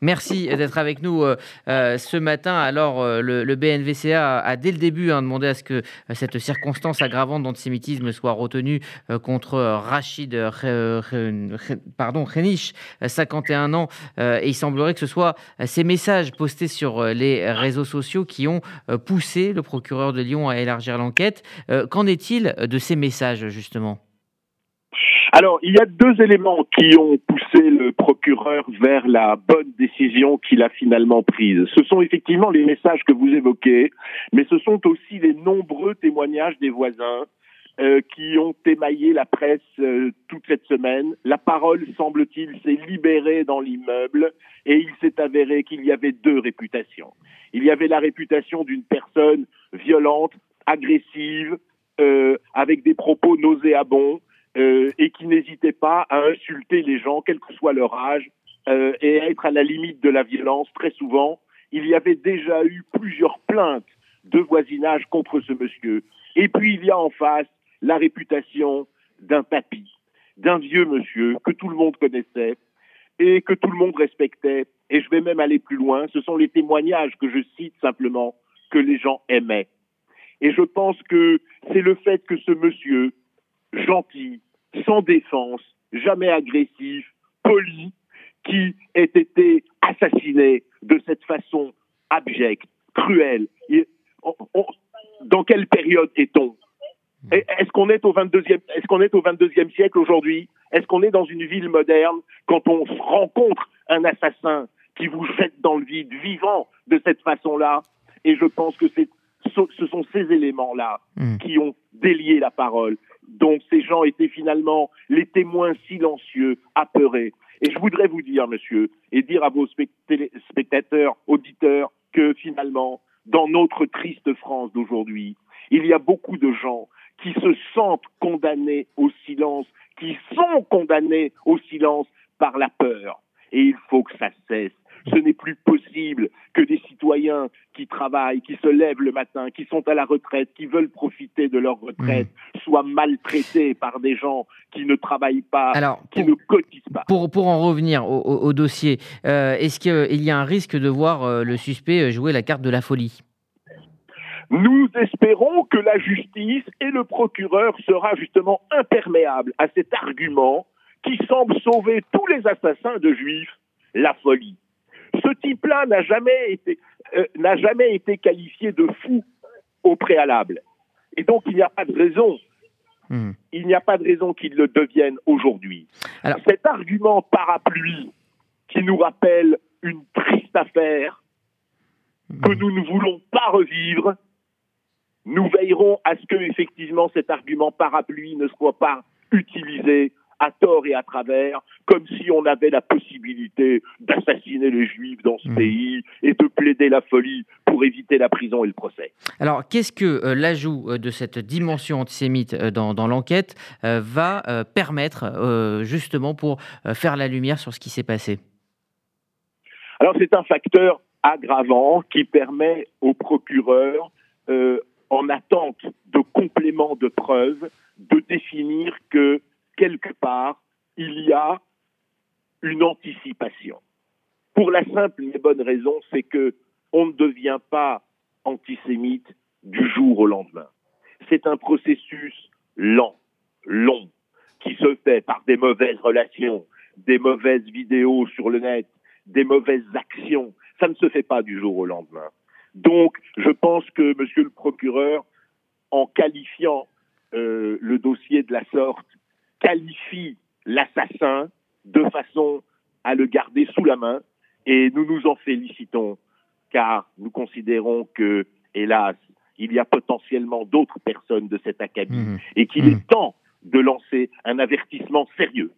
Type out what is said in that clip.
Merci d'être avec nous euh, euh, ce matin. Alors, euh, le, BNVCA a, dès le début hein, demandé à ce que cette circonstance aggravante d'antisémitisme soit retenue contre Rachid pardon, 51 ans. et il semblerait que ce soit ces messages postés sur les réseaux sociaux qui ont poussé le procureur de Lyon à élargir l'enquête. Qu'en est-il de ces messages, justement? Alors, il y a deux éléments qui ont poussé le procureur vers la bonne décision qu'il a finalement prise. Ce sont effectivement les messages que vous évoquez, mais ce sont aussi les nombreux témoignages des voisins euh, qui ont émaillé la presse euh, toute cette semaine. La parole, semble-t-il, s'est libérée dans l'immeuble et il s'est avéré qu'il y avait deux réputations. Il y avait la réputation d'une personne violente, agressive, euh, avec des propos nauséabonds, euh, et qui n'hésitaient pas à insulter les gens, quel que soit leur âge, euh, et à être à la limite de la violence très souvent. Il y avait déjà eu plusieurs plaintes de voisinage contre ce monsieur. Et puis il y a en face la réputation d'un papy, d'un vieux monsieur que tout le monde connaissait et que tout le monde respectait. Et je vais même aller plus loin, ce sont les témoignages que je cite simplement que les gens aimaient. Et je pense que c'est le fait que ce monsieur, gentil, sans défense, jamais agressif, poli, qui ait été assassiné de cette façon abjecte, cruelle. dans quelle période est-on? Est-ce qu'on est au 22e, est-ce qu'on est au 22e siècle aujourd'hui? Est-ce qu'on est dans une ville moderne quand on rencontre un assassin qui vous jette dans le vide vivant de cette façon-là? Et je pense que c'est ce sont ces éléments-là hmm. qui ont délié la parole. Donc ces gens étaient finalement les témoins silencieux, apeurés. Et je voudrais vous dire, monsieur, et dire à vos spectateurs, auditeurs, que finalement, dans notre triste France d'aujourd'hui, il y a beaucoup de gens qui se sentent condamnés au silence, qui sont condamnés au silence par la peur. Et il faut que ça cesse. Ce n'est plus possible que des citoyens qui travaillent, qui se lèvent le matin, qui sont à la retraite, qui veulent profiter de leur retraite, mmh. soient maltraités par des gens qui ne travaillent pas, qui ne cotisent pas. Pour, pour en revenir au, dossier, euh, est-ce qu'il y a un risque de voir euh, le suspect jouer la carte de la folie? Nous espérons que la justice et le procureur sera justement imperméable à cet argument qui semble sauver tous les assassins de juifs, la folie. Ce type-là n'a jamais été euh, n'a jamais été qualifié de fou au préalable. Et donc il n'y a pas de raison. Hmm. Il n'y a pas de raison qu'il le devienne aujourd'hui. Cet argument parapluie qui nous rappelle une triste affaire que hmm. nous ne voulons pas revivre, nous veillerons à ce que effectivement cet argument parapluie ne soit pas utilisé à tort et à travers, comme si on avait la possibilité d'assassiner les juifs dans ce mmh. pays et de plaider la folie pour éviter la prison et le procès. Alors, qu'est-ce que euh, l'ajout euh, de cette dimension antisémite euh, dans, dans l'enquête va permettre justement pour faire la lumière sur ce qui s'est passé? Alors, c'est un facteur aggravant qui permet au procureur, en attente de compléments de preuves, de définir que quelque part, il y a une anticipation. Pour la simple et bonne raison, c'est que on ne devient pas antisémite du jour au lendemain. C'est un processus lent, long, qui se fait par des mauvaises relations, des mauvaises vidéos sur le net, des mauvaises actions. Ça ne se fait pas du jour au lendemain. Donc, je pense que Monsieur le procureur, en qualifiant euh, le dossier de la sorte, de façon à le garder sous la main et nous nous en félicitons car nous considérons que, hélas, il y a potentiellement d'autres personnes de cet acabit mmh. et qu'il mmh. est temps de lancer un avertissement sérieux